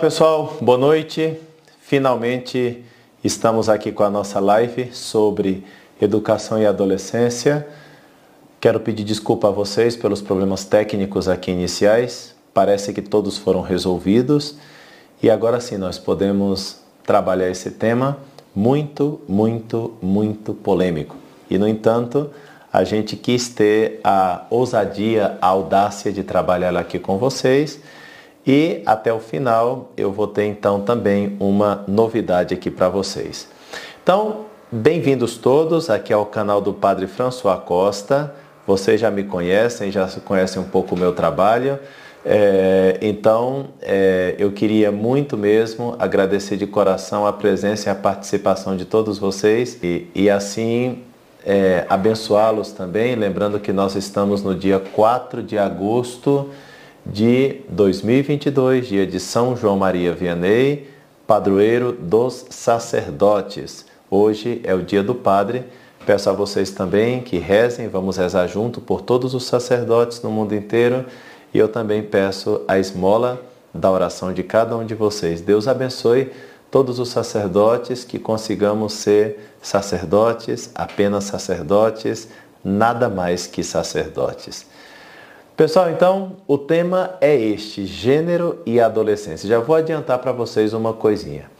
Pessoal, boa noite. Finalmente estamos aqui com a nossa live sobre educação e adolescência. Quero pedir desculpa a vocês pelos problemas técnicos aqui iniciais. Parece que todos foram resolvidos e agora sim nós podemos trabalhar esse tema muito, muito, muito polêmico. E no entanto, a gente quis ter a ousadia, a audácia de trabalhar aqui com vocês e até o final eu vou ter então também uma novidade aqui para vocês. Então, bem-vindos todos aqui ao canal do Padre François Costa. Vocês já me conhecem, já conhecem um pouco o meu trabalho. É, então, é, eu queria muito mesmo agradecer de coração a presença e a participação de todos vocês e, e assim é, abençoá-los também, lembrando que nós estamos no dia 4 de agosto de 2022, dia de São João Maria Vianney, padroeiro dos sacerdotes. Hoje é o dia do Padre. Peço a vocês também que rezem, vamos rezar junto por todos os sacerdotes no mundo inteiro. E eu também peço a esmola da oração de cada um de vocês. Deus abençoe todos os sacerdotes, que consigamos ser sacerdotes, apenas sacerdotes, nada mais que sacerdotes. Pessoal, então o tema é este: gênero e adolescência. Já vou adiantar para vocês uma coisinha.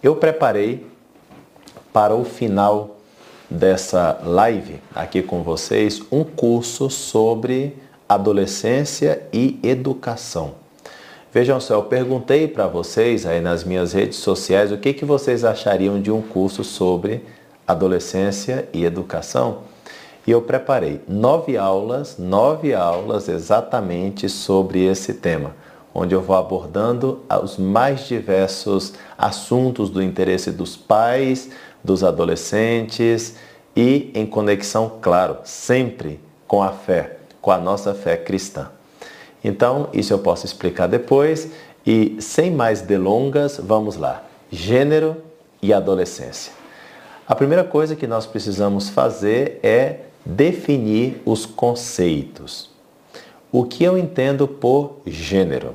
Eu preparei para o final dessa live aqui com vocês um curso sobre adolescência e educação. Vejam só, eu perguntei para vocês aí nas minhas redes sociais o que, que vocês achariam de um curso sobre adolescência e educação. E eu preparei nove aulas, nove aulas exatamente sobre esse tema, onde eu vou abordando os mais diversos assuntos do interesse dos pais, dos adolescentes e em conexão, claro, sempre com a fé, com a nossa fé cristã. Então, isso eu posso explicar depois e sem mais delongas, vamos lá. Gênero e adolescência. A primeira coisa que nós precisamos fazer é definir os conceitos. O que eu entendo por gênero?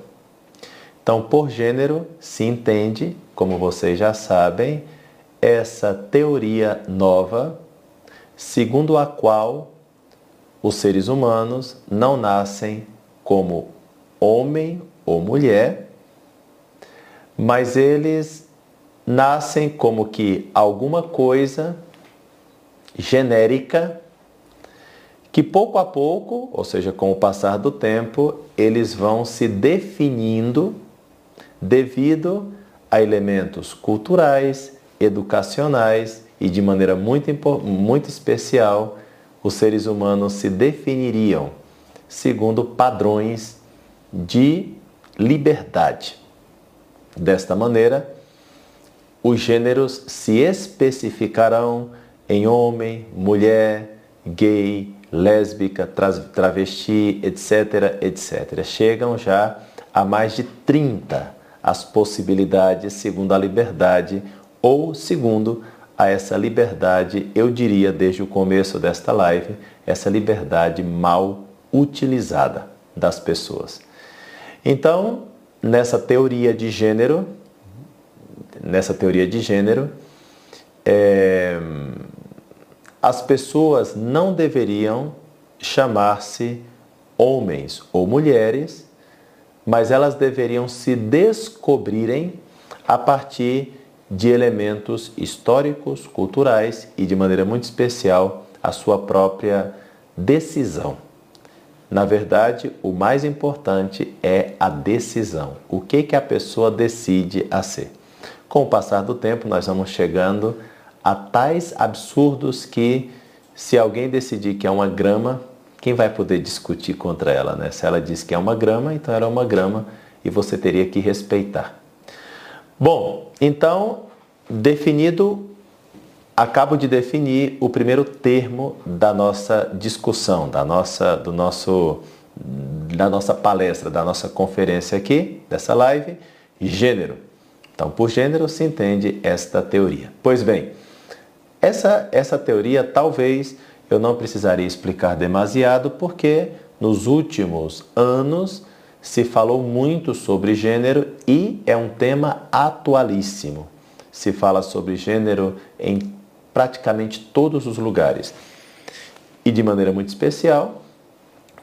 Então, por gênero se entende, como vocês já sabem, essa teoria nova, segundo a qual os seres humanos não nascem como homem ou mulher, mas eles nascem como que alguma coisa genérica que pouco a pouco, ou seja, com o passar do tempo, eles vão se definindo devido a elementos culturais, educacionais e de maneira muito, muito especial, os seres humanos se definiriam segundo padrões de liberdade. Desta maneira, os gêneros se especificarão em homem, mulher, gay, lésbica, travesti, etc, etc. Chegam já a mais de 30 as possibilidades segundo a liberdade ou segundo a essa liberdade, eu diria desde o começo desta live, essa liberdade mal utilizada das pessoas. Então, nessa teoria de gênero, nessa teoria de gênero, é, as pessoas não deveriam chamar-se homens ou mulheres, mas elas deveriam se descobrirem a partir de elementos históricos, culturais e, de maneira muito especial, a sua própria decisão. Na verdade, o mais importante é a decisão. O que, que a pessoa decide a ser. Com o passar do tempo, nós vamos chegando a tais absurdos que se alguém decidir que é uma grama, quem vai poder discutir contra ela, né? Se ela diz que é uma grama, então era uma grama e você teria que respeitar. Bom, então, definido, acabo de definir o primeiro termo da nossa discussão, da nossa, do nosso, da nossa palestra, da nossa conferência aqui, dessa live, gênero. Então, por gênero se entende esta teoria. Pois bem, essa, essa teoria talvez eu não precisaria explicar demasiado, porque nos últimos anos se falou muito sobre gênero e é um tema atualíssimo. Se fala sobre gênero em praticamente todos os lugares. E de maneira muito especial,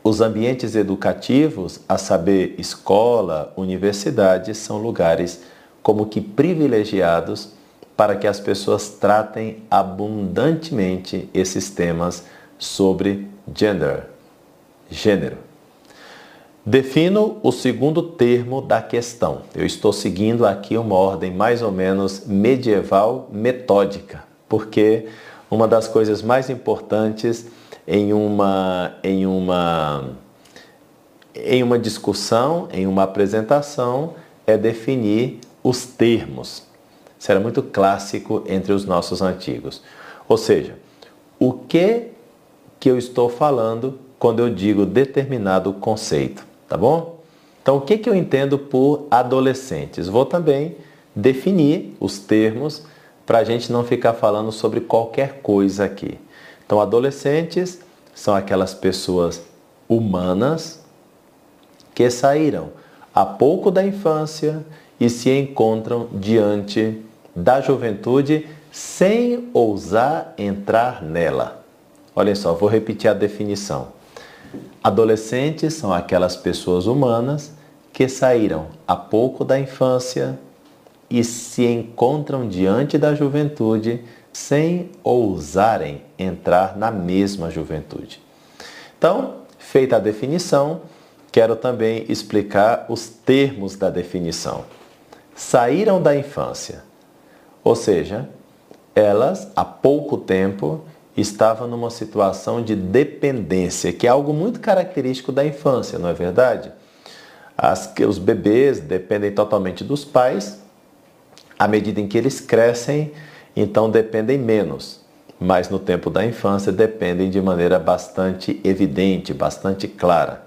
os ambientes educativos, a saber, escola, universidade, são lugares como que privilegiados para que as pessoas tratem abundantemente esses temas sobre gender, gênero. Defino o segundo termo da questão. Eu estou seguindo aqui uma ordem mais ou menos medieval metódica, porque uma das coisas mais importantes em uma, em uma, em uma discussão, em uma apresentação, é definir os termos. Isso era muito clássico entre os nossos antigos. Ou seja, o que que eu estou falando quando eu digo determinado conceito, tá bom? Então, o que, que eu entendo por adolescentes? Vou também definir os termos para a gente não ficar falando sobre qualquer coisa aqui. Então, adolescentes são aquelas pessoas humanas que saíram há pouco da infância e se encontram diante da juventude sem ousar entrar nela. Olhem só, vou repetir a definição. Adolescentes são aquelas pessoas humanas que saíram há pouco da infância e se encontram diante da juventude sem ousarem entrar na mesma juventude. Então, feita a definição, quero também explicar os termos da definição. Saíram da infância, ou seja, elas há pouco tempo estavam numa situação de dependência, que é algo muito característico da infância, não é verdade? As, os bebês dependem totalmente dos pais, à medida em que eles crescem, então dependem menos, mas no tempo da infância dependem de maneira bastante evidente, bastante clara.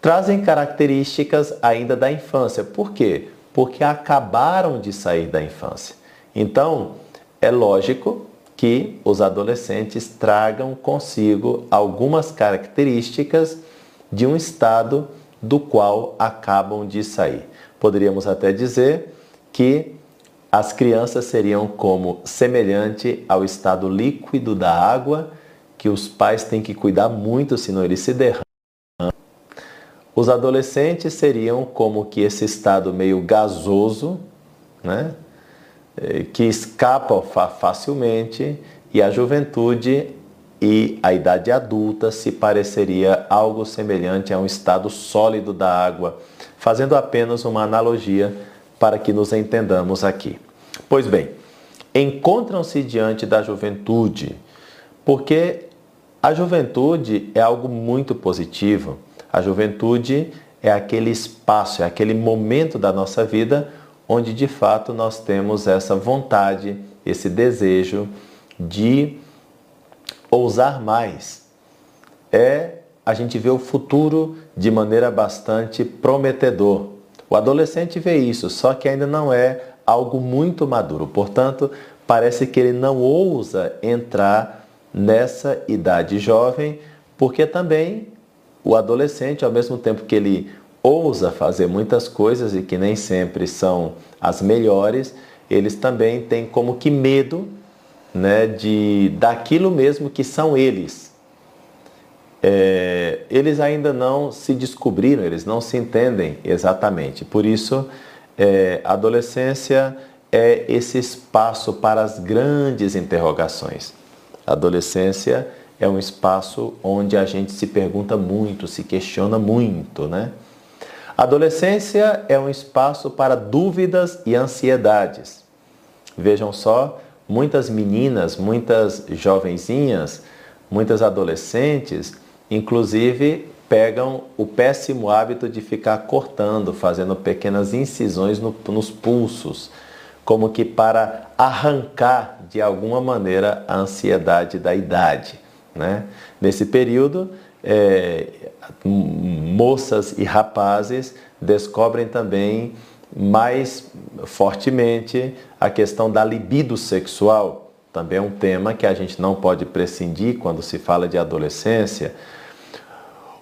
Trazem características ainda da infância. Por quê? Porque acabaram de sair da infância. Então, é lógico que os adolescentes tragam consigo algumas características de um estado do qual acabam de sair. Poderíamos até dizer que as crianças seriam como semelhante ao estado líquido da água, que os pais têm que cuidar muito, senão ele se derrama. Os adolescentes seriam como que esse estado meio gasoso, né? Eh, que escapa facilmente, e a juventude e a idade adulta se pareceria algo semelhante a um estado sólido da água, fazendo apenas uma analogia para que nos entendamos aqui. Pois bem, encontram-se diante da juventude, porque a juventude é algo muito positivo. A juventude é aquele espaço, é aquele momento da nossa vida onde de fato nós temos essa vontade, esse desejo de ousar mais. É a gente vê o futuro de maneira bastante prometedor. O adolescente vê isso, só que ainda não é algo muito maduro. Portanto, parece que ele não ousa entrar nessa idade jovem, porque também o adolescente, ao mesmo tempo que ele ousa fazer muitas coisas e que nem sempre são as melhores, eles também têm como que medo né, de daquilo mesmo que são eles é, eles ainda não se descobriram, eles não se entendem exatamente. Por isso, é, a adolescência é esse espaço para as grandes interrogações. A adolescência é um espaço onde a gente se pergunta muito, se questiona muito, né? Adolescência é um espaço para dúvidas e ansiedades. Vejam só, muitas meninas, muitas jovenzinhas, muitas adolescentes Inclusive, pegam o péssimo hábito de ficar cortando, fazendo pequenas incisões no, nos pulsos, como que para arrancar de alguma maneira a ansiedade da idade. Né? Nesse período, é, moças e rapazes descobrem também mais fortemente a questão da libido sexual. Também é um tema que a gente não pode prescindir quando se fala de adolescência,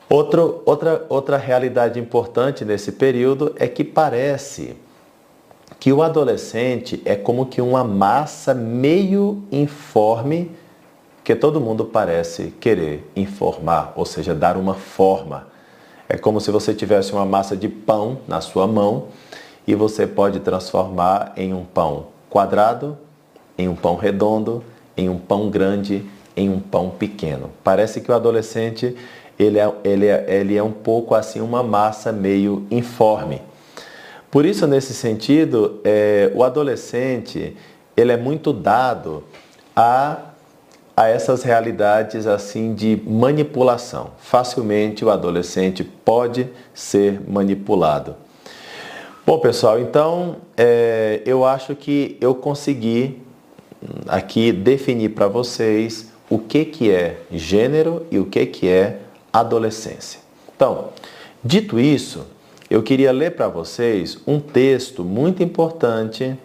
Outro, outra, outra realidade importante nesse período é que parece que o adolescente é como que uma massa meio informe que todo mundo parece querer informar, ou seja, dar uma forma. É como se você tivesse uma massa de pão na sua mão e você pode transformar em um pão quadrado, em um pão redondo, em um pão grande, em um pão pequeno. Parece que o adolescente ele é, ele é, ele é um pouco assim uma massa meio informe. Por isso, nesse sentido, é, o adolescente ele é muito dado a, a essas realidades assim de manipulação. Facilmente o adolescente pode ser manipulado. Bom, pessoal, então é, eu acho que eu consegui aqui definir para vocês o que, que é gênero e o que, que é adolescência. Então, dito isso, eu queria ler para vocês um texto muito importante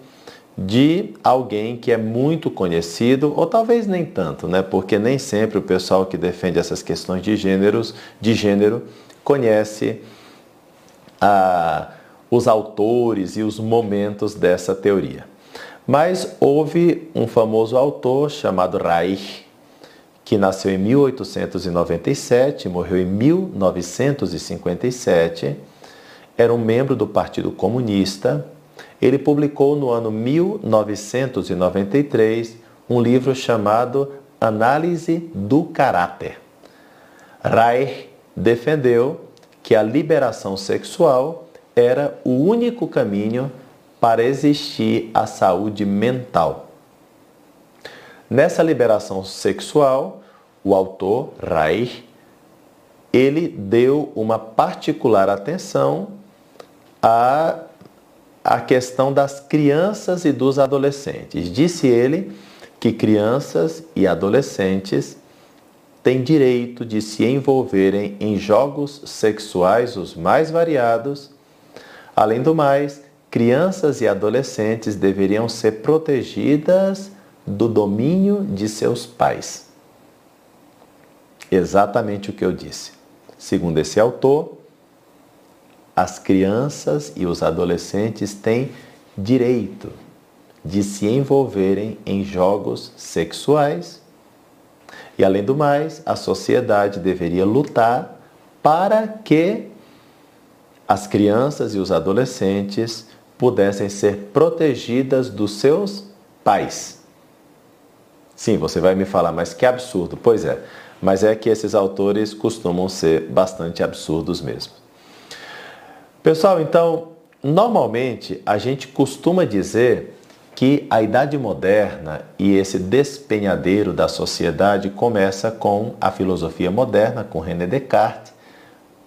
de alguém que é muito conhecido, ou talvez nem tanto, né? Porque nem sempre o pessoal que defende essas questões de gêneros, de gênero, conhece a os autores e os momentos dessa teoria. Mas houve um famoso autor chamado Reich, que nasceu em 1897 e morreu em 1957, era um membro do Partido Comunista. Ele publicou no ano 1993 um livro chamado Análise do Caráter. Reich defendeu que a liberação sexual era o único caminho para existir a saúde mental. Nessa liberação sexual, o autor, Reich, ele deu uma particular atenção à, à questão das crianças e dos adolescentes. Disse ele que crianças e adolescentes têm direito de se envolverem em jogos sexuais os mais variados Além do mais, crianças e adolescentes deveriam ser protegidas do domínio de seus pais. Exatamente o que eu disse. Segundo esse autor, as crianças e os adolescentes têm direito de se envolverem em jogos sexuais. E além do mais, a sociedade deveria lutar para que as crianças e os adolescentes pudessem ser protegidas dos seus pais. Sim, você vai me falar, mas que absurdo. Pois é, mas é que esses autores costumam ser bastante absurdos mesmo. Pessoal, então, normalmente a gente costuma dizer que a Idade Moderna e esse despenhadeiro da sociedade começa com a filosofia moderna, com René Descartes.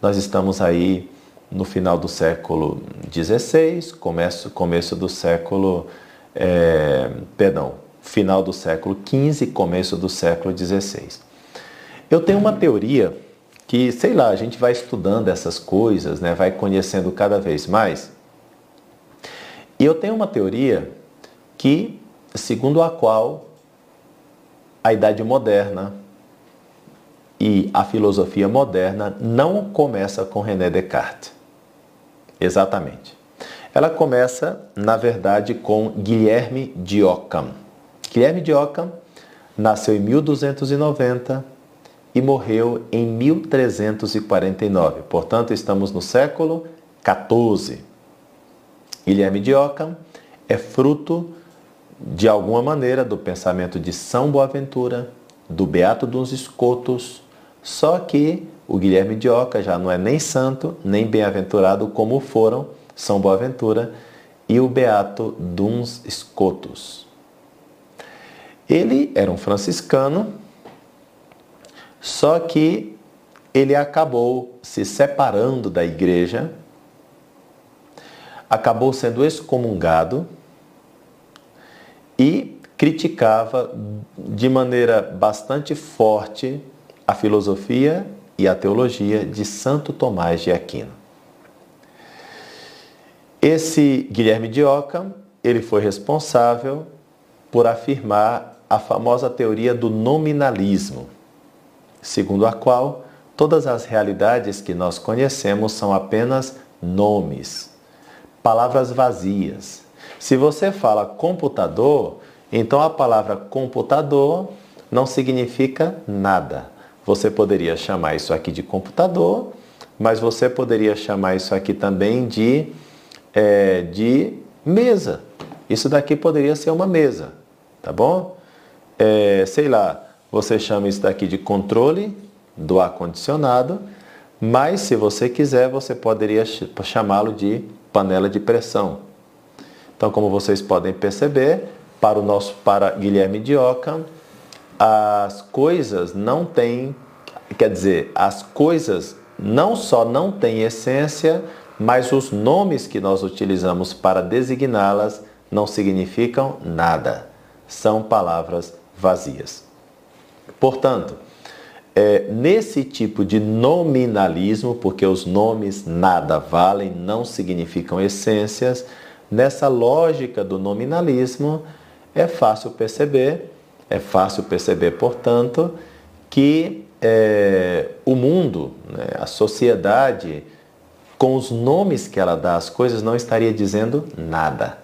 Nós estamos aí no final do século XVI, começo, começo do século, é, perdão, final do século XV, começo do século XVI. Eu tenho uma teoria que, sei lá, a gente vai estudando essas coisas, né, vai conhecendo cada vez mais. E eu tenho uma teoria que, segundo a qual a Idade Moderna e a filosofia moderna não começa com René Descartes. Exatamente. Ela começa, na verdade, com Guilherme de Ockham. Guilherme de Ockham nasceu em 1290 e morreu em 1349. Portanto, estamos no século 14. Guilherme de Ockham é fruto, de alguma maneira, do pensamento de São Boaventura, do Beato dos Escotos, só que o Guilherme de Oca já não é nem santo, nem bem-aventurado como foram São Boaventura e o Beato Duns Scotus. Ele era um franciscano, só que ele acabou se separando da igreja, acabou sendo excomungado e criticava de maneira bastante forte a filosofia e a teologia de Santo Tomás de Aquino. Esse Guilherme de Ockham, ele foi responsável por afirmar a famosa teoria do nominalismo, segundo a qual Todas as realidades que nós conhecemos são apenas nomes, palavras vazias. Se você fala computador, então a palavra computador não significa nada. Você poderia chamar isso aqui de computador, mas você poderia chamar isso aqui também de, é, de mesa. Isso daqui poderia ser uma mesa, tá bom? É, sei lá, você chama isso daqui de controle do ar-condicionado, mas se você quiser, você poderia chamá-lo de panela de pressão. Então, como vocês podem perceber, para o nosso para Guilherme de Ockham, as coisas não têm, quer dizer, as coisas não só não têm essência, mas os nomes que nós utilizamos para designá-las não significam nada. São palavras vazias. Portanto, é, nesse tipo de nominalismo, porque os nomes nada valem, não significam essências, nessa lógica do nominalismo, é fácil perceber, é fácil perceber, portanto, que é, o mundo, né, a sociedade, com os nomes que ela dá às coisas, não estaria dizendo nada.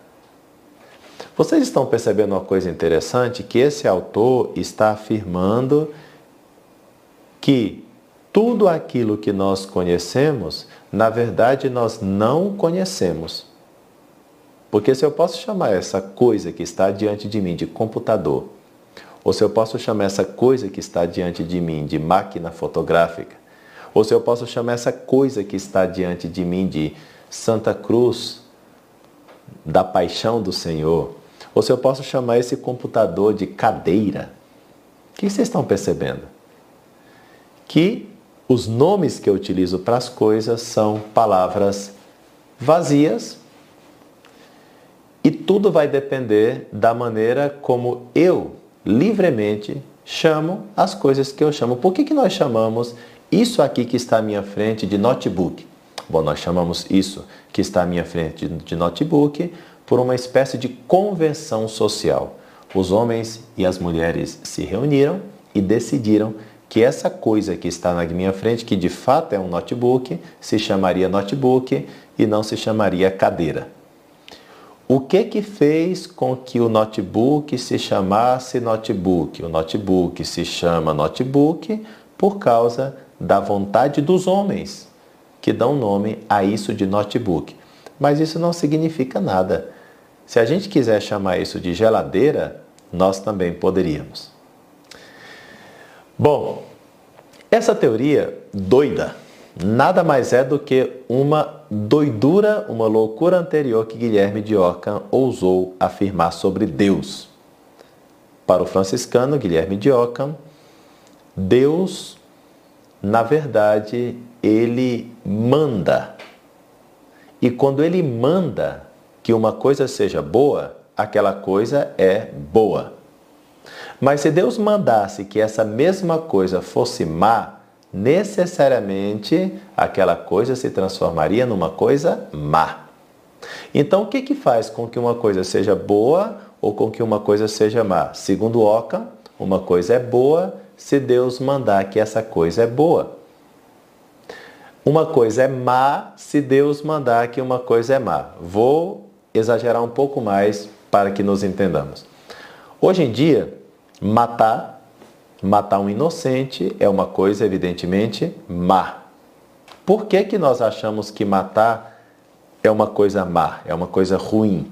Vocês estão percebendo uma coisa interessante? Que esse autor está afirmando que tudo aquilo que nós conhecemos, na verdade, nós não conhecemos. Porque se eu posso chamar essa coisa que está diante de mim de computador, ou se eu posso chamar essa coisa que está diante de mim de máquina fotográfica, ou se eu posso chamar essa coisa que está diante de mim de Santa Cruz, da paixão do Senhor, ou se eu posso chamar esse computador de cadeira. O que vocês estão percebendo? Que os nomes que eu utilizo para as coisas são palavras vazias e tudo vai depender da maneira como eu livremente chamo as coisas que eu chamo. Por que, que nós chamamos isso aqui que está à minha frente de notebook? Bom, nós chamamos isso que está à minha frente de notebook por uma espécie de convenção social. Os homens e as mulheres se reuniram e decidiram que essa coisa que está na minha frente, que de fato é um notebook, se chamaria notebook e não se chamaria cadeira. O que que fez com que o notebook se chamasse notebook? O notebook se chama notebook por causa da vontade dos homens, que dão nome a isso de notebook. Mas isso não significa nada. Se a gente quiser chamar isso de geladeira, nós também poderíamos. Bom, essa teoria doida nada mais é do que uma doidura, uma loucura anterior que Guilherme de Ockham ousou afirmar sobre Deus. Para o franciscano Guilherme de Ockham, Deus, na verdade, ele manda. E quando ele manda que uma coisa seja boa, aquela coisa é boa. Mas se Deus mandasse que essa mesma coisa fosse má, necessariamente aquela coisa se transformaria numa coisa má. Então, o que, que faz com que uma coisa seja boa ou com que uma coisa seja má? Segundo Oca, uma coisa é boa se Deus mandar que essa coisa é boa. Uma coisa é má se Deus mandar que uma coisa é má. Vou exagerar um pouco mais para que nos entendamos. Hoje em dia, matar Matar um inocente é uma coisa evidentemente má. Por que, que nós achamos que matar é uma coisa má, é uma coisa ruim?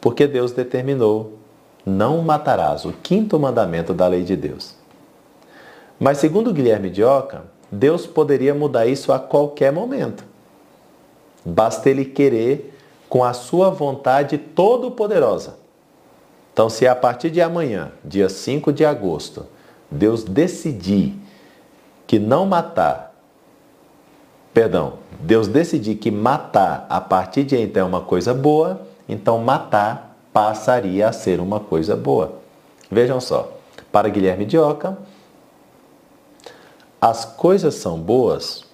Porque Deus determinou: não matarás, o quinto mandamento da lei de Deus. Mas segundo Guilherme de Oca, Deus poderia mudar isso a qualquer momento. Basta ele querer com a sua vontade todo-poderosa. Então, se a partir de amanhã, dia 5 de agosto, Deus decidir que não matar, perdão, Deus decidir que matar a partir de então é uma coisa boa, então matar passaria a ser uma coisa boa. Vejam só, para Guilherme de Oca, as coisas são boas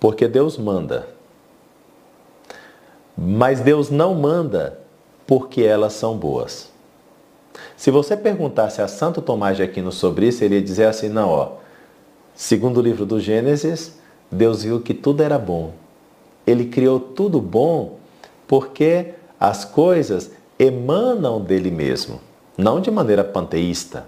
porque Deus manda. Mas Deus não manda porque elas são boas. Se você perguntasse a Santo Tomás de Aquino sobre isso, ele ia dizer assim, não, ó, Segundo o livro do Gênesis, Deus viu que tudo era bom. Ele criou tudo bom porque as coisas emanam dele mesmo, não de maneira panteísta,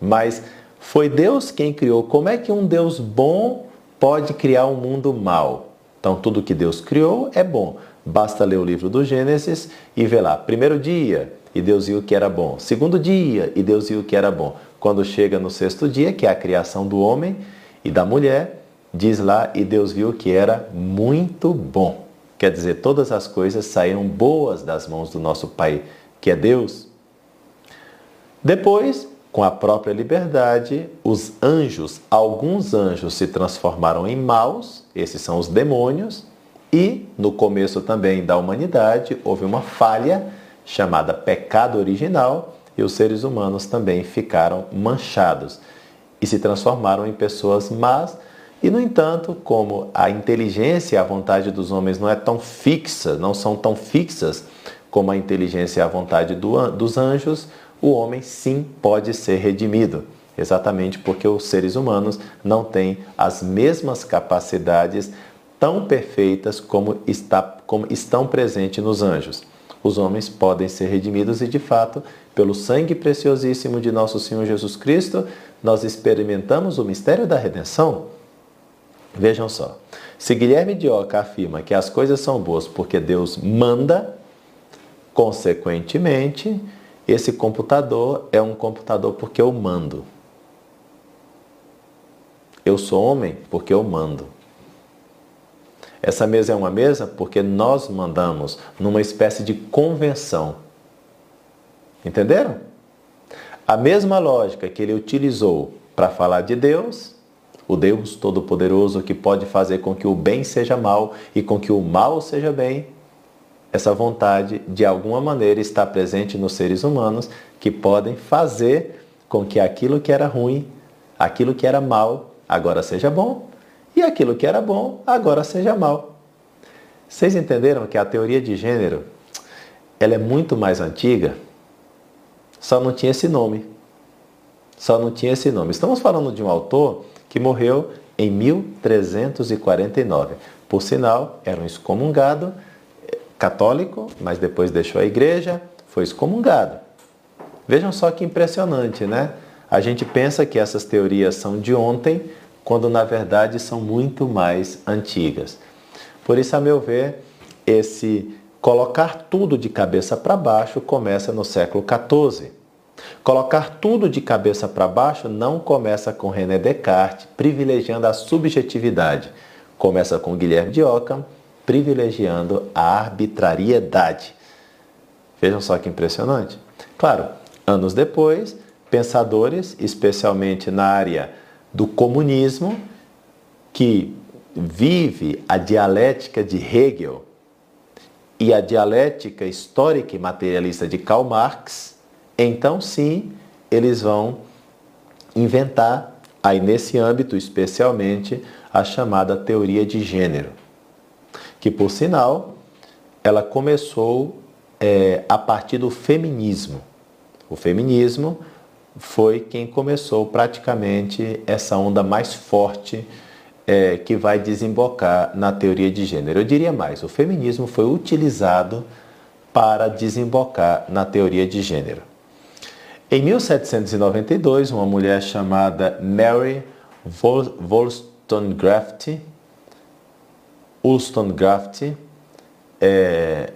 mas foi Deus quem criou. Como é que um Deus bom pode criar um mundo mau? Então, tudo que Deus criou é bom. Basta ler o livro do Gênesis e ver lá. Primeiro dia, e Deus viu que era bom. Segundo dia, e Deus viu que era bom. Quando chega no sexto dia, que é a criação do homem e da mulher, diz lá, e Deus viu que era muito bom. Quer dizer, todas as coisas saíram boas das mãos do nosso Pai, que é Deus. Depois, com a própria liberdade, os anjos, alguns anjos se transformaram em maus, esses são os demônios, e no começo também da humanidade houve uma falha chamada pecado original e os seres humanos também ficaram manchados e se transformaram em pessoas más. E no entanto, como a inteligência e a vontade dos homens não é tão fixa, não são tão fixas como a inteligência e a vontade do, dos anjos, o homem sim pode ser redimido, exatamente porque os seres humanos não têm as mesmas capacidades tão perfeitas como, está, como estão presentes nos anjos. Os homens podem ser redimidos e, de fato, pelo sangue preciosíssimo de nosso Senhor Jesus Cristo, nós experimentamos o mistério da redenção. Vejam só, se Guilherme de Oca afirma que as coisas são boas porque Deus manda, consequentemente, esse computador é um computador porque eu mando. Eu sou homem porque eu mando. Essa mesa é uma mesa porque nós mandamos numa espécie de convenção. Entenderam? A mesma lógica que ele utilizou para falar de Deus, o Deus Todo-Poderoso que pode fazer com que o bem seja mal e com que o mal seja bem, essa vontade, de alguma maneira, está presente nos seres humanos que podem fazer com que aquilo que era ruim, aquilo que era mal, agora seja bom, e aquilo que era bom, agora seja mal. Vocês entenderam que a teoria de gênero ela é muito mais antiga? Só não tinha esse nome. Só não tinha esse nome. Estamos falando de um autor que morreu em 1349. Por sinal, era um excomungado católico, mas depois deixou a igreja, foi excomungado. Vejam só que impressionante, né? A gente pensa que essas teorias são de ontem, quando na verdade são muito mais antigas. Por isso, a meu ver, esse colocar tudo de cabeça para baixo começa no século XIV. Colocar tudo de cabeça para baixo não começa com René Descartes, privilegiando a subjetividade. Começa com Guilherme de Ockham, privilegiando a arbitrariedade. Vejam só que impressionante. Claro, anos depois, pensadores, especialmente na área do comunismo, que vive a dialética de Hegel e a dialética histórica e materialista de Karl Marx, então sim, eles vão inventar, aí nesse âmbito especialmente, a chamada teoria de gênero que por sinal ela começou é, a partir do feminismo. O feminismo foi quem começou praticamente essa onda mais forte é, que vai desembocar na teoria de gênero. Eu diria mais, o feminismo foi utilizado para desembocar na teoria de gênero. Em 1792, uma mulher chamada Mary Wollstonecraft Wollstonecraft, é,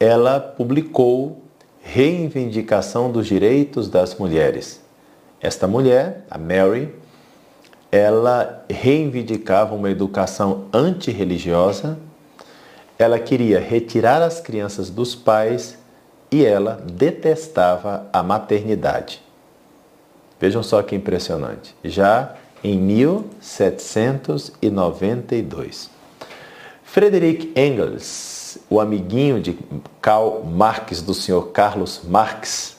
ela publicou Reivindicação dos Direitos das Mulheres. Esta mulher, a Mary, ela reivindicava uma educação antirreligiosa, ela queria retirar as crianças dos pais e ela detestava a maternidade. Vejam só que impressionante. Já em 1792. Frederick Engels, o amiguinho de Karl Marx, do senhor Carlos Marx,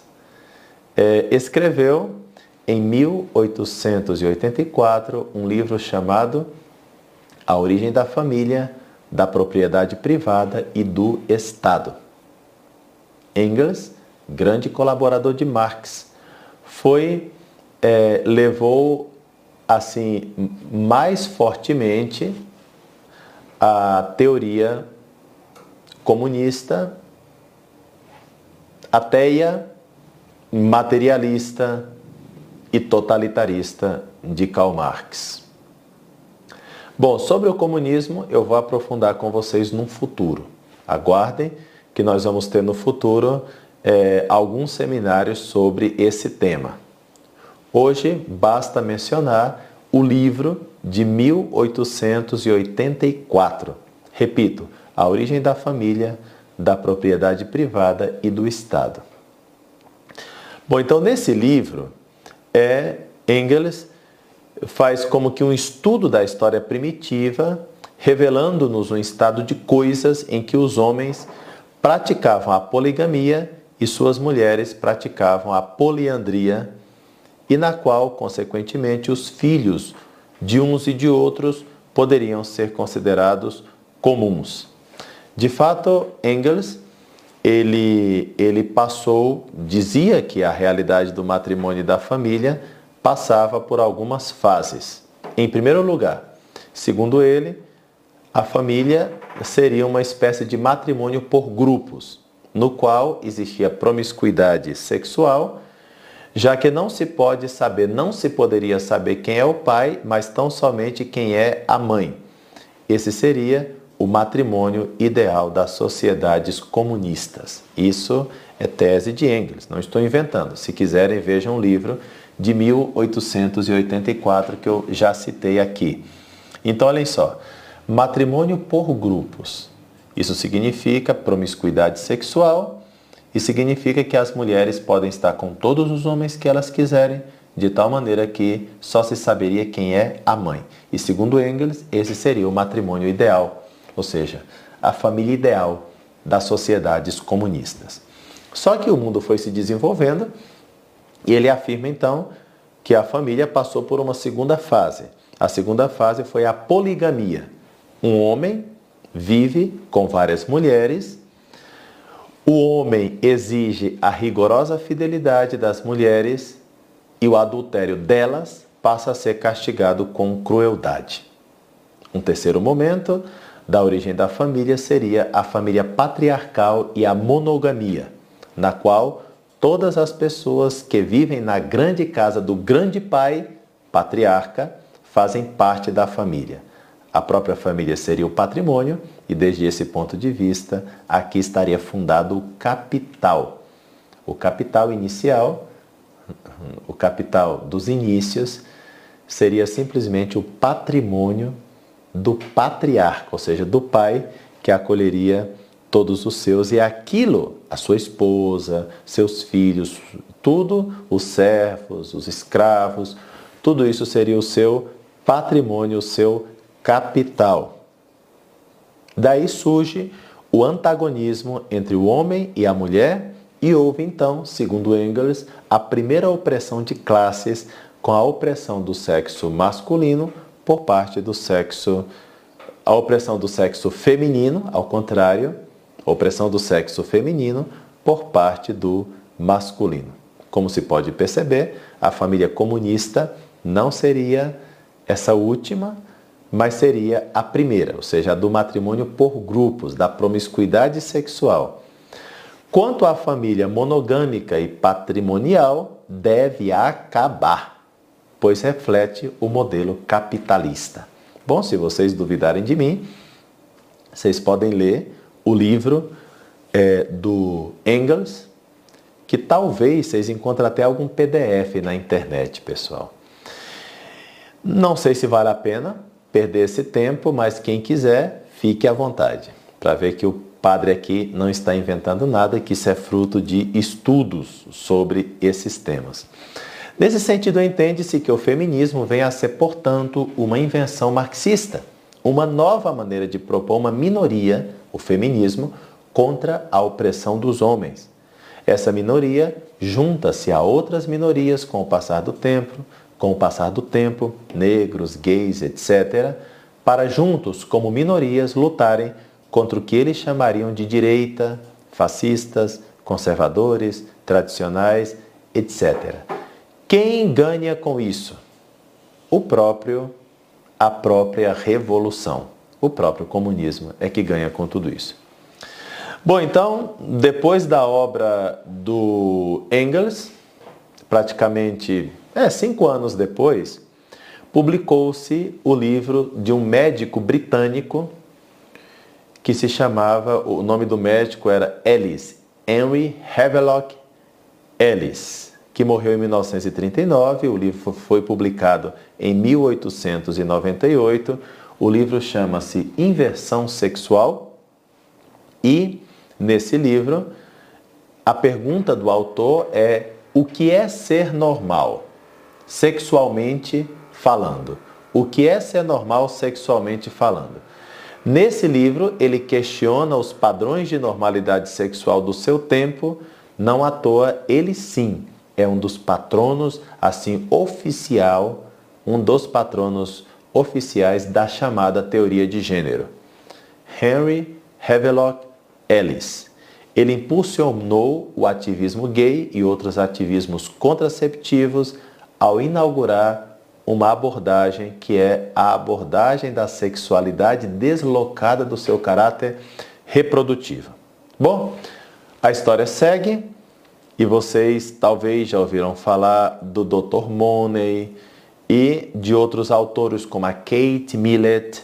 é, escreveu em 1884 um livro chamado A Origem da Família, da Propriedade Privada e do Estado. Engels, grande colaborador de Marx, foi é, levou assim mais fortemente a teoria comunista, ateia, materialista e totalitarista de Karl Marx. Bom, sobre o comunismo eu vou aprofundar com vocês no futuro. Aguardem que nós vamos ter no futuro é, alguns seminários sobre esse tema. Hoje basta mencionar o livro de 1884. Repito, A Origem da Família, da Propriedade Privada e do Estado. Bom, então nesse livro, é Engels faz como que um estudo da história primitiva, revelando-nos um estado de coisas em que os homens praticavam a poligamia e suas mulheres praticavam a poliandria, e na qual, consequentemente, os filhos de uns e de outros poderiam ser considerados comuns. De fato, Engels ele, ele passou, dizia que a realidade do matrimônio e da família passava por algumas fases. Em primeiro lugar, segundo ele, a família seria uma espécie de matrimônio por grupos, no qual existia promiscuidade sexual, já que não se pode saber, não se poderia saber quem é o pai, mas tão somente quem é a mãe. Esse seria o matrimônio ideal das sociedades comunistas. Isso é tese de Engels, não estou inventando. Se quiserem, vejam um livro de 1884 que eu já citei aqui. Então, olhem só: matrimônio por grupos. Isso significa promiscuidade sexual e significa que as mulheres podem estar com todos os homens que elas quiserem, de tal maneira que só se saberia quem é a mãe. E segundo Engels, esse seria o matrimônio ideal, ou seja, a família ideal das sociedades comunistas. Só que o mundo foi se desenvolvendo e ele afirma então que a família passou por uma segunda fase. A segunda fase foi a poligamia. Um homem vive com várias mulheres. O homem exige a rigorosa fidelidade das mulheres e o adultério delas passa a ser castigado com crueldade. Um terceiro momento da origem da família seria a família patriarcal e a monogamia, na qual todas as pessoas que vivem na grande casa do grande pai, patriarca, fazem parte da família. A própria família seria o patrimônio e, desde esse ponto de vista, aqui estaria fundado o capital. O capital inicial, o capital dos inícios, seria simplesmente o patrimônio do patriarca, ou seja, do pai que acolheria todos os seus, e aquilo, a sua esposa, seus filhos, tudo, os servos, os escravos, tudo isso seria o seu patrimônio, o seu capital. Daí surge o antagonismo entre o homem e a mulher, e houve então, segundo Engels, a primeira opressão de classes com a opressão do sexo masculino por parte do sexo, a opressão do sexo feminino, ao contrário, opressão do sexo feminino por parte do masculino. Como se pode perceber, a família comunista não seria essa última, mas seria a primeira, ou seja, a do matrimônio por grupos, da promiscuidade sexual. Quanto à família monogâmica e patrimonial, deve acabar, pois reflete o modelo capitalista. Bom, se vocês duvidarem de mim, vocês podem ler o livro é, do Engels, que talvez vocês encontrem até algum PDF na internet, pessoal. Não sei se vale a pena perder esse tempo, mas quem quiser, fique à vontade, para ver que o padre aqui não está inventando nada, que isso é fruto de estudos sobre esses temas. Nesse sentido, entende-se que o feminismo vem a ser, portanto, uma invenção marxista, uma nova maneira de propor uma minoria o feminismo, contra a opressão dos homens. Essa minoria junta-se a outras minorias com o passar do tempo, com o passar do tempo, negros, gays, etc., para juntos, como minorias, lutarem contra o que eles chamariam de direita, fascistas, conservadores, tradicionais, etc. Quem ganha com isso? o próprio a própria revolução. O próprio comunismo é que ganha com tudo isso. Bom, então, depois da obra do Engels, praticamente é, cinco anos depois, publicou-se o livro de um médico britânico que se chamava, o nome do médico era Ellis, Henry Havelock Ellis, que morreu em 1939. O livro foi publicado em 1898. O livro chama-se Inversão Sexual e, nesse livro, a pergunta do autor é o que é ser normal, sexualmente falando. O que é ser normal sexualmente falando? Nesse livro, ele questiona os padrões de normalidade sexual do seu tempo, não à toa, ele sim é um dos patronos, assim, oficial, um dos patronos oficiais da chamada teoria de gênero. Henry Havelock Ellis. Ele impulsionou o ativismo gay e outros ativismos contraceptivos ao inaugurar uma abordagem que é a abordagem da sexualidade deslocada do seu caráter reprodutivo. Bom, a história segue e vocês talvez já ouviram falar do Dr. Money e de outros autores como a Kate Millett,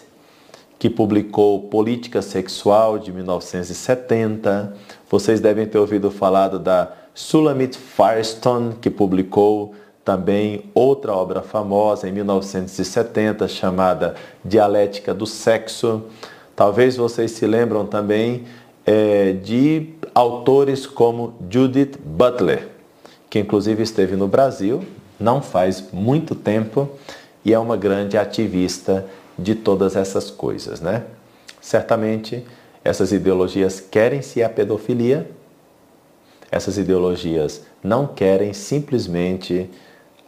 que publicou Política Sexual de 1970. Vocês devem ter ouvido falar da Sulamit Firestone, que publicou também outra obra famosa em 1970 chamada Dialética do Sexo. Talvez vocês se lembram também é, de autores como Judith Butler, que inclusive esteve no Brasil não faz muito tempo e é uma grande ativista de todas essas coisas, né? Certamente essas ideologias querem se a pedofilia, essas ideologias não querem simplesmente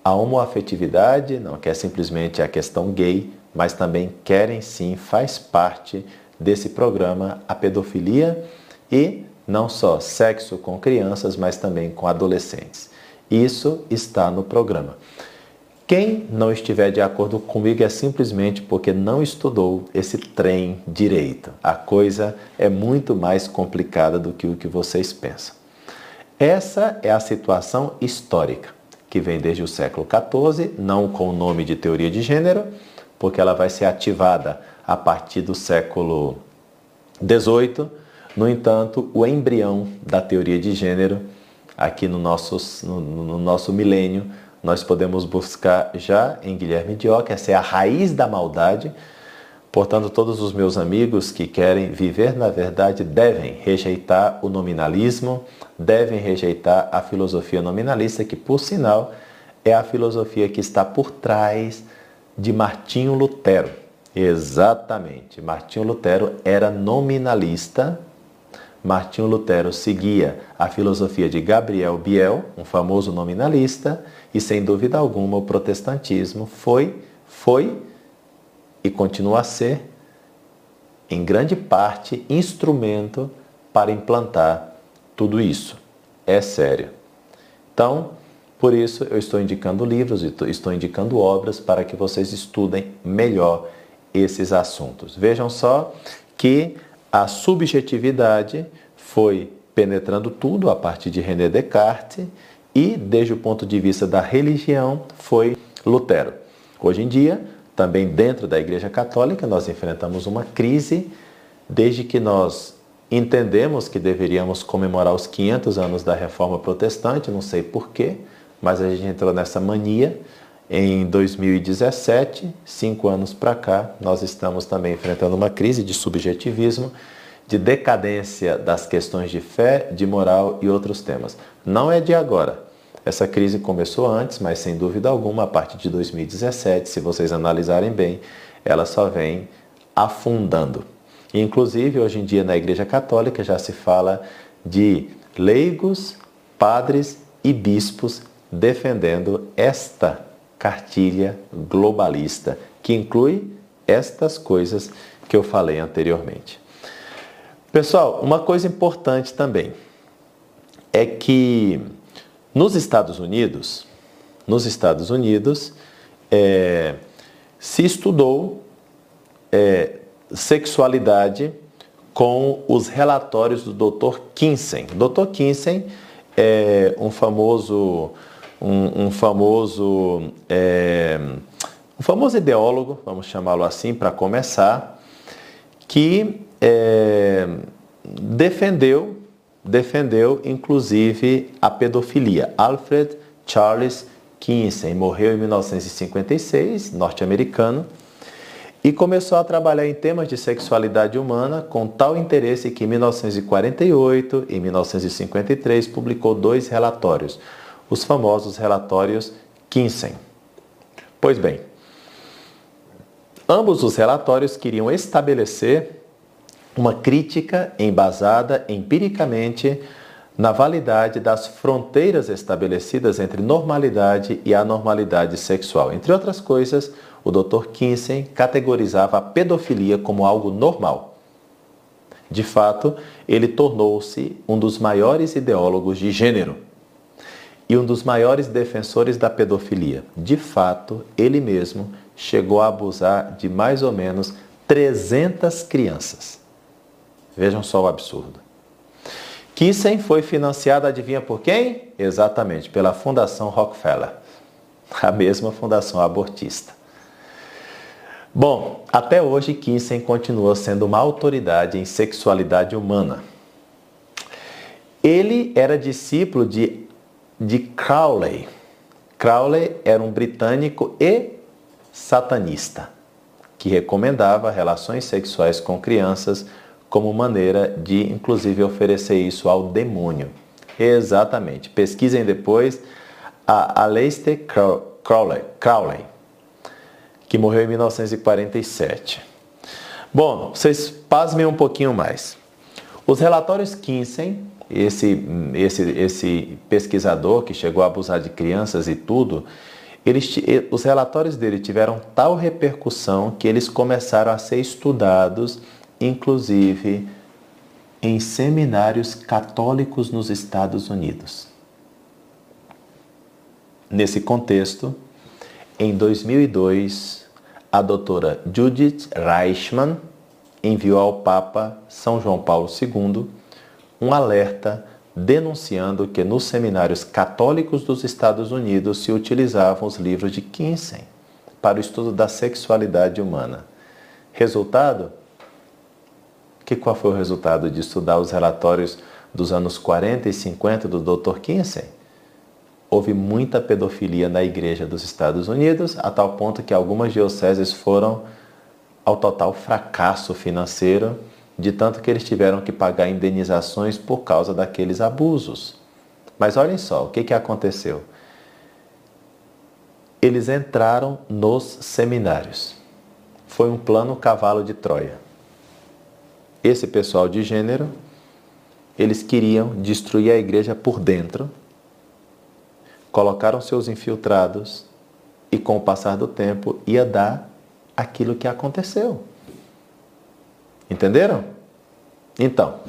a homoafetividade, não quer simplesmente a questão gay, mas também querem sim, faz parte desse programa a pedofilia e não só sexo com crianças, mas também com adolescentes. Isso está no programa. Quem não estiver de acordo comigo é simplesmente porque não estudou esse trem direito. A coisa é muito mais complicada do que o que vocês pensam. Essa é a situação histórica que vem desde o século XIV, não com o nome de teoria de gênero, porque ela vai ser ativada a partir do século XVIII. No entanto, o embrião da teoria de gênero, aqui no nosso, no, no nosso milênio, nós podemos buscar já em Guilherme Dioc, essa é a raiz da maldade, Portanto, todos os meus amigos que querem viver na verdade devem rejeitar o nominalismo, devem rejeitar a filosofia nominalista, que, por sinal, é a filosofia que está por trás de Martinho Lutero. Exatamente. Martinho Lutero era nominalista. Martinho Lutero seguia a filosofia de Gabriel Biel, um famoso nominalista, e sem dúvida alguma o protestantismo foi foi e continua a ser, em grande parte, instrumento para implantar tudo isso. É sério. Então, por isso eu estou indicando livros, estou indicando obras para que vocês estudem melhor esses assuntos. Vejam só que a subjetividade foi penetrando tudo a partir de René Descartes e, desde o ponto de vista da religião, foi Lutero. Hoje em dia, também dentro da Igreja Católica, nós enfrentamos uma crise desde que nós entendemos que deveríamos comemorar os 500 anos da Reforma Protestante, não sei porquê, mas a gente entrou nessa mania. Em 2017, cinco anos para cá, nós estamos também enfrentando uma crise de subjetivismo, de decadência das questões de fé, de moral e outros temas. Não é de agora. Essa crise começou antes, mas sem dúvida alguma, a partir de 2017, se vocês analisarem bem, ela só vem afundando. Inclusive, hoje em dia na Igreja Católica já se fala de leigos, padres e bispos defendendo esta cartilha globalista, que inclui estas coisas que eu falei anteriormente. Pessoal, uma coisa importante também é que nos Estados Unidos, nos Estados Unidos, é, se estudou é, sexualidade com os relatórios do Dr. Kinsen. Dr. Kinsen é um famoso, um, um famoso, é, um famoso ideólogo, vamos chamá-lo assim para começar, que é, defendeu, defendeu inclusive a pedofilia. Alfred Charles Kinsey morreu em 1956, norte-americano, e começou a trabalhar em temas de sexualidade humana com tal interesse que em 1948 e 1953 publicou dois relatórios, os famosos relatórios Kinsey. Pois bem, ambos os relatórios queriam estabelecer uma crítica embasada empiricamente na validade das fronteiras estabelecidas entre normalidade e anormalidade sexual. Entre outras coisas, o Dr. Kinsey categorizava a pedofilia como algo normal. De fato, ele tornou-se um dos maiores ideólogos de gênero e um dos maiores defensores da pedofilia. De fato, ele mesmo chegou a abusar de mais ou menos 300 crianças. Vejam só o absurdo. Kissen foi financiado, adivinha por quem? Exatamente, pela Fundação Rockefeller, a mesma fundação abortista. Bom, até hoje Kissen continua sendo uma autoridade em sexualidade humana. Ele era discípulo de, de Crowley. Crowley era um britânico e satanista, que recomendava relações sexuais com crianças como maneira de, inclusive, oferecer isso ao demônio. Exatamente. Pesquisem depois a Aleister Crowley, Crowley, que morreu em 1947. Bom, vocês pasmem um pouquinho mais. Os relatórios Kinsey, esse, esse, esse pesquisador que chegou a abusar de crianças e tudo, eles, os relatórios dele tiveram tal repercussão que eles começaram a ser estudados inclusive em seminários católicos nos Estados Unidos. Nesse contexto, em 2002, a doutora Judith Reichmann enviou ao Papa São João Paulo II um alerta denunciando que nos seminários católicos dos Estados Unidos se utilizavam os livros de Kinsey para o estudo da sexualidade humana. Resultado? Que qual foi o resultado de estudar os relatórios dos anos 40 e 50 do Dr. Kinsey? Houve muita pedofilia na igreja dos Estados Unidos, a tal ponto que algumas dioceses foram ao total fracasso financeiro, de tanto que eles tiveram que pagar indenizações por causa daqueles abusos. Mas olhem só, o que, que aconteceu? Eles entraram nos seminários. Foi um plano cavalo de Troia esse pessoal de gênero, eles queriam destruir a igreja por dentro, colocaram seus infiltrados e com o passar do tempo ia dar aquilo que aconteceu. Entenderam? Então,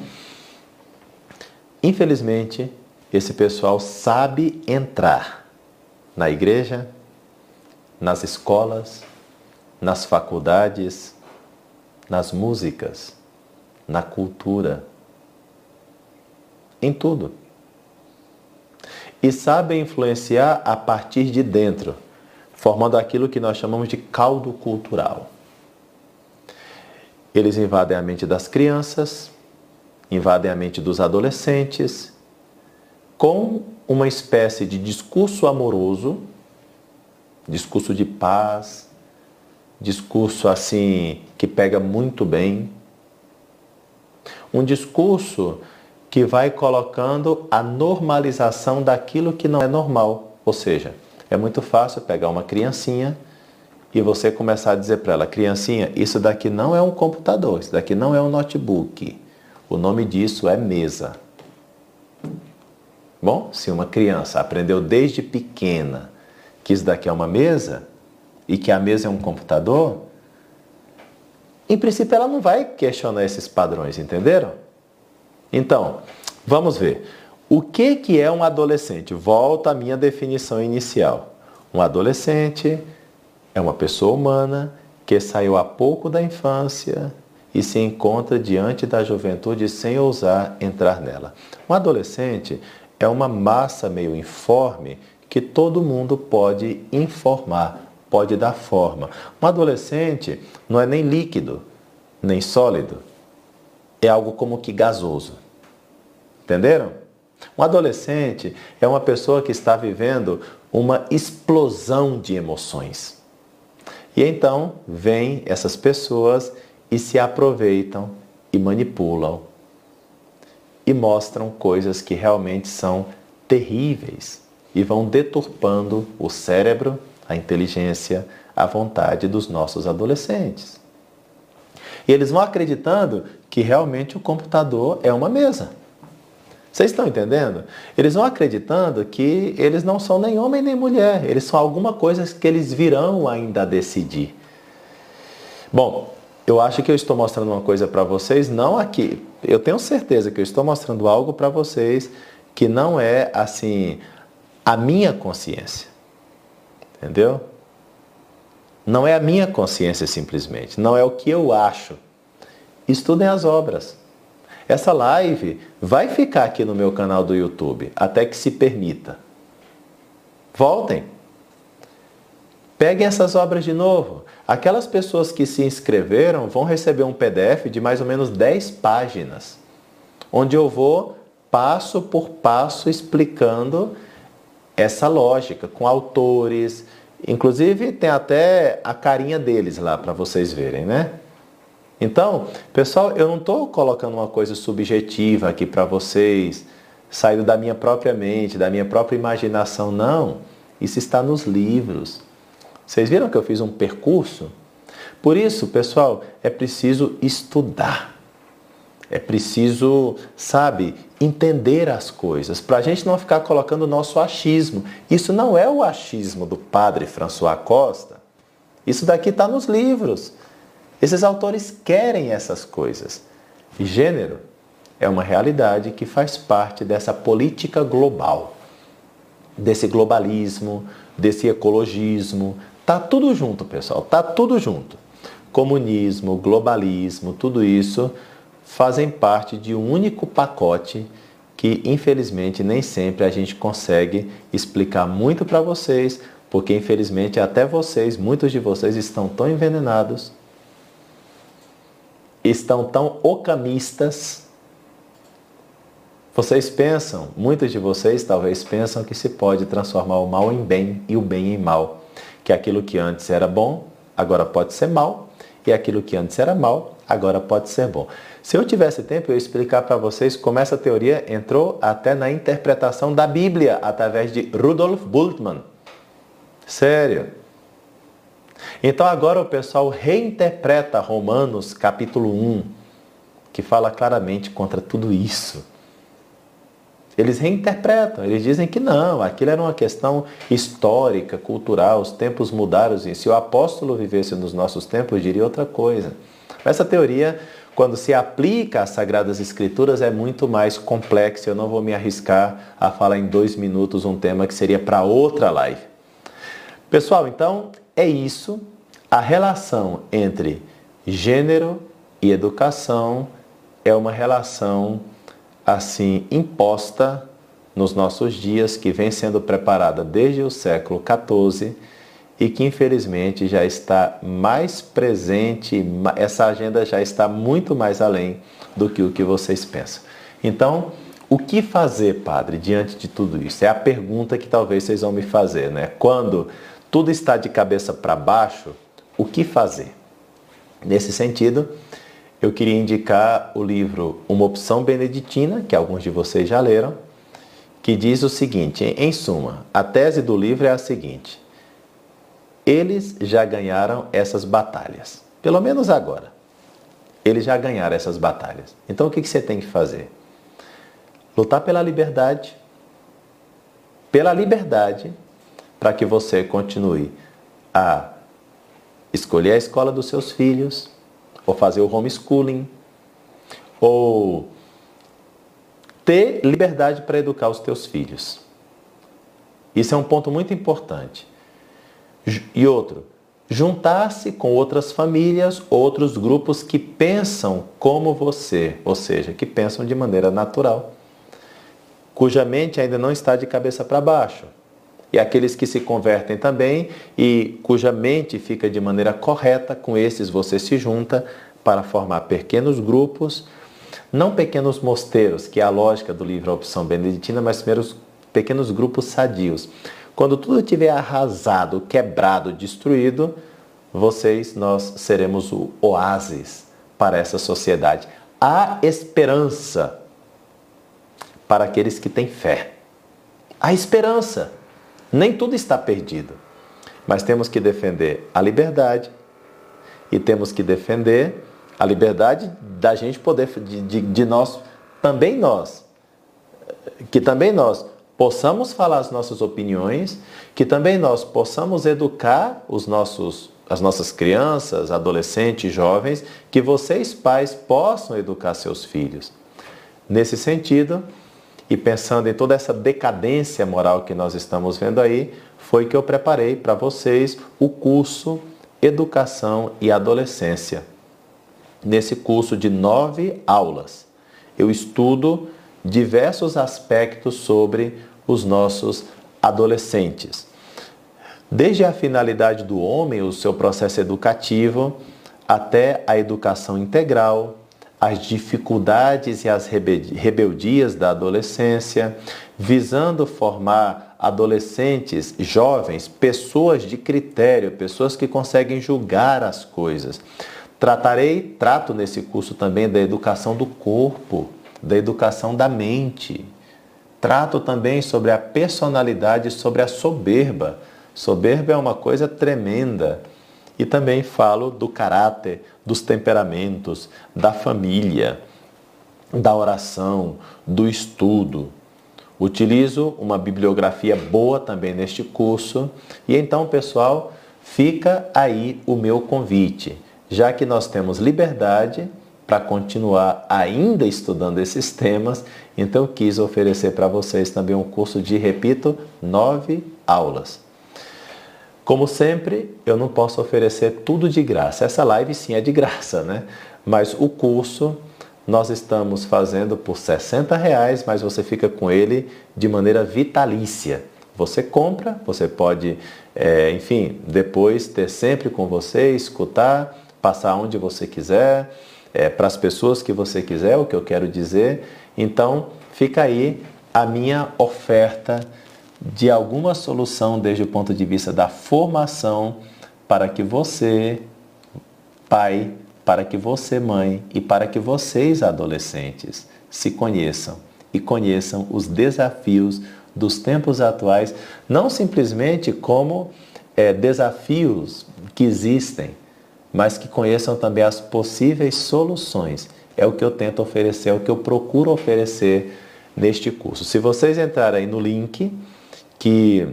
infelizmente, esse pessoal sabe entrar na igreja, nas escolas, nas faculdades, nas músicas, na cultura, em tudo. E sabem influenciar a partir de dentro, formando aquilo que nós chamamos de caldo cultural. Eles invadem a mente das crianças, invadem a mente dos adolescentes, com uma espécie de discurso amoroso, discurso de paz, discurso assim que pega muito bem, um discurso que vai colocando a normalização daquilo que não é normal. Ou seja, é muito fácil pegar uma criancinha e você começar a dizer para ela, criancinha, isso daqui não é um computador, isso daqui não é um notebook. O nome disso é mesa. Bom, se uma criança aprendeu desde pequena que isso daqui é uma mesa e que a mesa é um computador, em princípio ela não vai questionar esses padrões, entenderam? Então, vamos ver. O que, que é um adolescente? Volta à minha definição inicial. Um adolescente é uma pessoa humana que saiu há pouco da infância e se encontra diante da juventude sem ousar entrar nela. Um adolescente é uma massa meio informe que todo mundo pode informar, pode dar forma. Um adolescente não é nem líquido, nem sólido, é algo como que gasoso. Entenderam? Um adolescente é uma pessoa que está vivendo uma explosão de emoções. E então vêm essas pessoas e se aproveitam e manipulam e mostram coisas que realmente são terríveis e vão deturpando o cérebro, a inteligência, a vontade dos nossos adolescentes. E eles vão acreditando que realmente o computador é uma mesa. Vocês estão entendendo? Eles vão acreditando que eles não são nem homem nem mulher, eles são alguma coisa que eles virão ainda decidir. Bom, eu acho que eu estou mostrando uma coisa para vocês, não aqui. Eu tenho certeza que eu estou mostrando algo para vocês que não é assim a minha consciência. Entendeu? Não é a minha consciência simplesmente, não é o que eu acho. Estudem as obras. Essa live vai ficar aqui no meu canal do YouTube até que se permita. Voltem. Peguem essas obras de novo. Aquelas pessoas que se inscreveram vão receber um PDF de mais ou menos 10 páginas, onde eu vou passo por passo explicando essa lógica com autores, inclusive tem até a carinha deles lá para vocês verem, né? Então, pessoal, eu não estou colocando uma coisa subjetiva aqui para vocês, saindo da minha própria mente, da minha própria imaginação, não. Isso está nos livros. Vocês viram que eu fiz um percurso? Por isso, pessoal, é preciso estudar. É preciso, sabe, entender as coisas, para a gente não ficar colocando o nosso achismo. Isso não é o achismo do padre François Costa. Isso daqui está nos livros. Esses autores querem essas coisas. E gênero é uma realidade que faz parte dessa política global, desse globalismo, desse ecologismo. Tá tudo junto, pessoal, tá tudo junto. Comunismo, globalismo, tudo isso fazem parte de um único pacote que infelizmente nem sempre a gente consegue explicar muito para vocês, porque infelizmente até vocês, muitos de vocês estão tão envenenados, estão tão ocamistas. Vocês pensam, muitos de vocês talvez pensam que se pode transformar o mal em bem e o bem em mal, que aquilo que antes era bom, agora pode ser mal, e aquilo que antes era mal, agora pode ser bom. Se eu tivesse tempo, eu ia explicar para vocês como essa teoria entrou até na interpretação da Bíblia, através de Rudolf Bultmann. Sério. Então agora o pessoal reinterpreta Romanos capítulo 1, que fala claramente contra tudo isso. Eles reinterpretam, eles dizem que não, aquilo era uma questão histórica, cultural, os tempos mudaram e se o apóstolo vivesse nos nossos tempos, diria outra coisa. Essa teoria quando se aplica às Sagradas Escrituras é muito mais complexo. Eu não vou me arriscar a falar em dois minutos um tema que seria para outra live. Pessoal, então é isso. A relação entre gênero e educação é uma relação assim imposta nos nossos dias que vem sendo preparada desde o século XIV e que infelizmente já está mais presente, essa agenda já está muito mais além do que o que vocês pensam. Então, o que fazer, padre, diante de tudo isso? É a pergunta que talvez vocês vão me fazer, né? Quando tudo está de cabeça para baixo, o que fazer? Nesse sentido, eu queria indicar o livro Uma Opção Beneditina, que alguns de vocês já leram, que diz o seguinte, em suma, a tese do livro é a seguinte: eles já ganharam essas batalhas. Pelo menos agora. Eles já ganharam essas batalhas. Então o que você tem que fazer? Lutar pela liberdade. Pela liberdade, para que você continue a escolher a escola dos seus filhos, ou fazer o homeschooling, ou ter liberdade para educar os teus filhos. Isso é um ponto muito importante. E outro, juntar-se com outras famílias, outros grupos que pensam como você, ou seja, que pensam de maneira natural, cuja mente ainda não está de cabeça para baixo. E aqueles que se convertem também e cuja mente fica de maneira correta, com esses você se junta para formar pequenos grupos, não pequenos mosteiros, que é a lógica do livro Opção Beneditina, mas primeiros pequenos grupos sadios. Quando tudo estiver arrasado, quebrado, destruído, vocês, nós seremos o oásis para essa sociedade. Há esperança para aqueles que têm fé. Há esperança. Nem tudo está perdido. Mas temos que defender a liberdade e temos que defender a liberdade da gente poder, de, de, de nós, também nós, que também nós possamos falar as nossas opiniões, que também nós possamos educar os nossos, as nossas crianças, adolescentes, jovens, que vocês pais possam educar seus filhos. Nesse sentido, e pensando em toda essa decadência moral que nós estamos vendo aí, foi que eu preparei para vocês o curso Educação e Adolescência. Nesse curso de nove aulas, eu estudo diversos aspectos sobre os nossos adolescentes. Desde a finalidade do homem, o seu processo educativo, até a educação integral, as dificuldades e as rebeldias da adolescência, visando formar adolescentes, jovens, pessoas de critério, pessoas que conseguem julgar as coisas. Tratarei, trato nesse curso também da educação do corpo, da educação da mente. Trato também sobre a personalidade, sobre a soberba. Soberba é uma coisa tremenda. E também falo do caráter, dos temperamentos, da família, da oração, do estudo. Utilizo uma bibliografia boa também neste curso. E então, pessoal, fica aí o meu convite. Já que nós temos liberdade, para continuar ainda estudando esses temas, então eu quis oferecer para vocês também um curso de, repito, nove aulas. Como sempre, eu não posso oferecer tudo de graça. Essa live sim é de graça, né? Mas o curso nós estamos fazendo por 60 reais, mas você fica com ele de maneira vitalícia. Você compra, você pode, é, enfim, depois ter sempre com você, escutar, passar onde você quiser é, para as pessoas que você quiser, o que eu quero dizer. Então, fica aí a minha oferta de alguma solução desde o ponto de vista da formação para que você, pai, para que você, mãe, e para que vocês, adolescentes, se conheçam e conheçam os desafios dos tempos atuais, não simplesmente como é, desafios que existem, mas que conheçam também as possíveis soluções. É o que eu tento oferecer, é o que eu procuro oferecer neste curso. Se vocês entrarem no link que,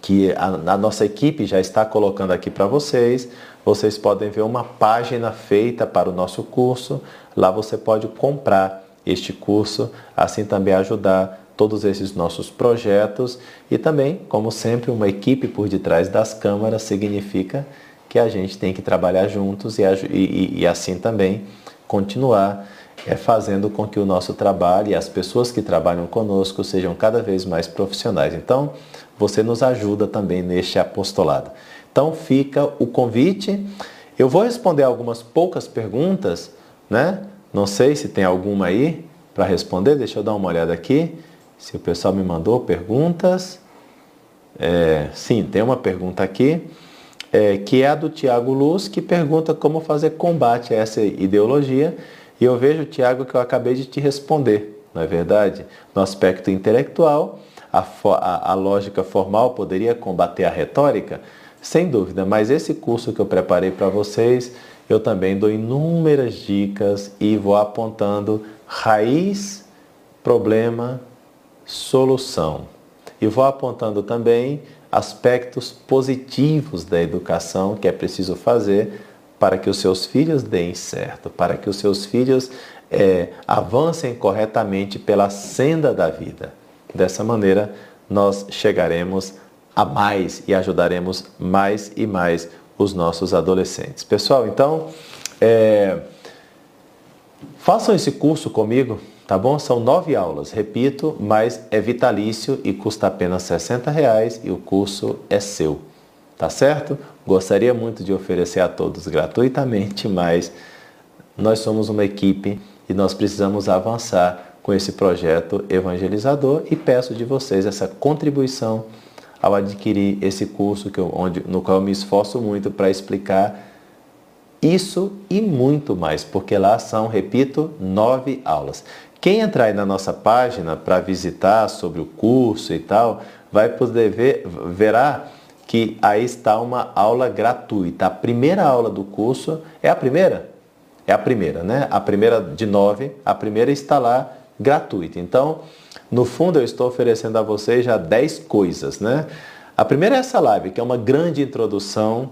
que a, a nossa equipe já está colocando aqui para vocês, vocês podem ver uma página feita para o nosso curso. Lá você pode comprar este curso, assim também ajudar todos esses nossos projetos e também, como sempre, uma equipe por detrás das câmeras significa que a gente tem que trabalhar juntos e, e, e assim também continuar é, fazendo com que o nosso trabalho e as pessoas que trabalham conosco sejam cada vez mais profissionais. Então, você nos ajuda também neste apostolado. Então, fica o convite. Eu vou responder algumas poucas perguntas, né? Não sei se tem alguma aí para responder. Deixa eu dar uma olhada aqui. Se o pessoal me mandou perguntas. É, sim, tem uma pergunta aqui é, que é a do Tiago Luz, que pergunta como fazer combate a essa ideologia. E eu vejo, Tiago, que eu acabei de te responder, não é verdade? No aspecto intelectual, a, a, a lógica formal poderia combater a retórica? Sem dúvida, mas esse curso que eu preparei para vocês, eu também dou inúmeras dicas e vou apontando raiz, problema, solução. E vou apontando também aspectos positivos da educação que é preciso fazer para que os seus filhos deem certo, para que os seus filhos é, avancem corretamente pela senda da vida. Dessa maneira, nós chegaremos a mais e ajudaremos mais e mais os nossos adolescentes. Pessoal, então, é, façam esse curso comigo, tá bom? São nove aulas, repito, mas é vitalício e custa apenas 60 reais e o curso é seu, tá certo? Gostaria muito de oferecer a todos gratuitamente, mas nós somos uma equipe e nós precisamos avançar com esse projeto evangelizador e peço de vocês essa contribuição ao adquirir esse curso que eu, onde, no qual eu me esforço muito para explicar isso e muito mais, porque lá são, repito, nove aulas. Quem entrar aí na nossa página para visitar sobre o curso e tal, vai poder ver, verá que aí está uma aula gratuita. A primeira aula do curso é a primeira? É a primeira, né? A primeira de nove, a primeira está lá gratuita. Então, no fundo, eu estou oferecendo a vocês já 10 coisas, né? A primeira é essa live, que é uma grande introdução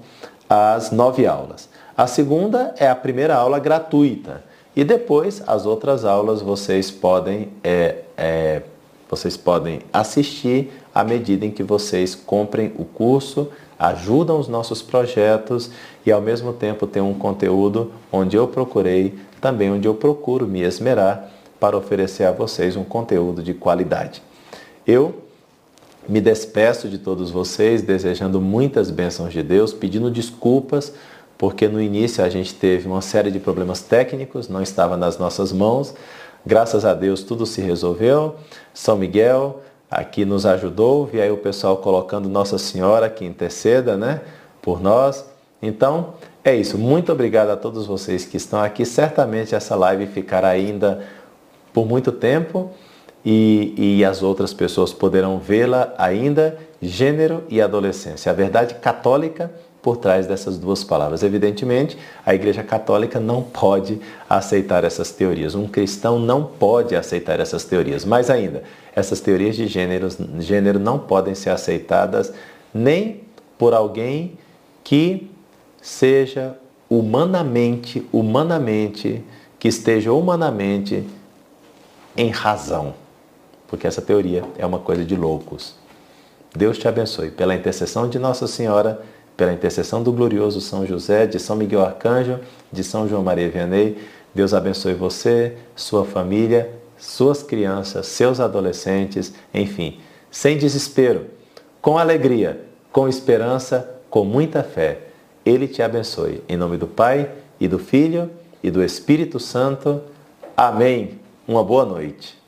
às nove aulas. A segunda é a primeira aula gratuita. E depois, as outras aulas vocês podem, é, é, vocês podem assistir à medida em que vocês comprem o curso, ajudam os nossos projetos e ao mesmo tempo tem um conteúdo onde eu procurei, também onde eu procuro me esmerar para oferecer a vocês um conteúdo de qualidade. Eu me despeço de todos vocês, desejando muitas bênçãos de Deus, pedindo desculpas, porque no início a gente teve uma série de problemas técnicos, não estava nas nossas mãos. Graças a Deus tudo se resolveu. São Miguel aqui nos ajudou, vi aí o pessoal colocando Nossa Senhora que interceda, né, por nós. Então, é isso. Muito obrigado a todos vocês que estão aqui. Certamente essa live ficará ainda por muito tempo e, e as outras pessoas poderão vê-la ainda, gênero e adolescência. A verdade católica por trás dessas duas palavras. Evidentemente, a Igreja Católica não pode aceitar essas teorias. Um cristão não pode aceitar essas teorias. Mais ainda, essas teorias de gênero, gênero não podem ser aceitadas nem por alguém que seja humanamente, humanamente, que esteja humanamente em razão, porque essa teoria é uma coisa de loucos. Deus te abençoe. Pela intercessão de Nossa Senhora, pela intercessão do glorioso São José, de São Miguel Arcanjo, de São João Maria Vianney, Deus abençoe você, sua família, suas crianças, seus adolescentes, enfim, sem desespero, com alegria, com esperança, com muita fé. Ele te abençoe. Em nome do Pai, e do Filho, e do Espírito Santo. Amém. Uma boa noite.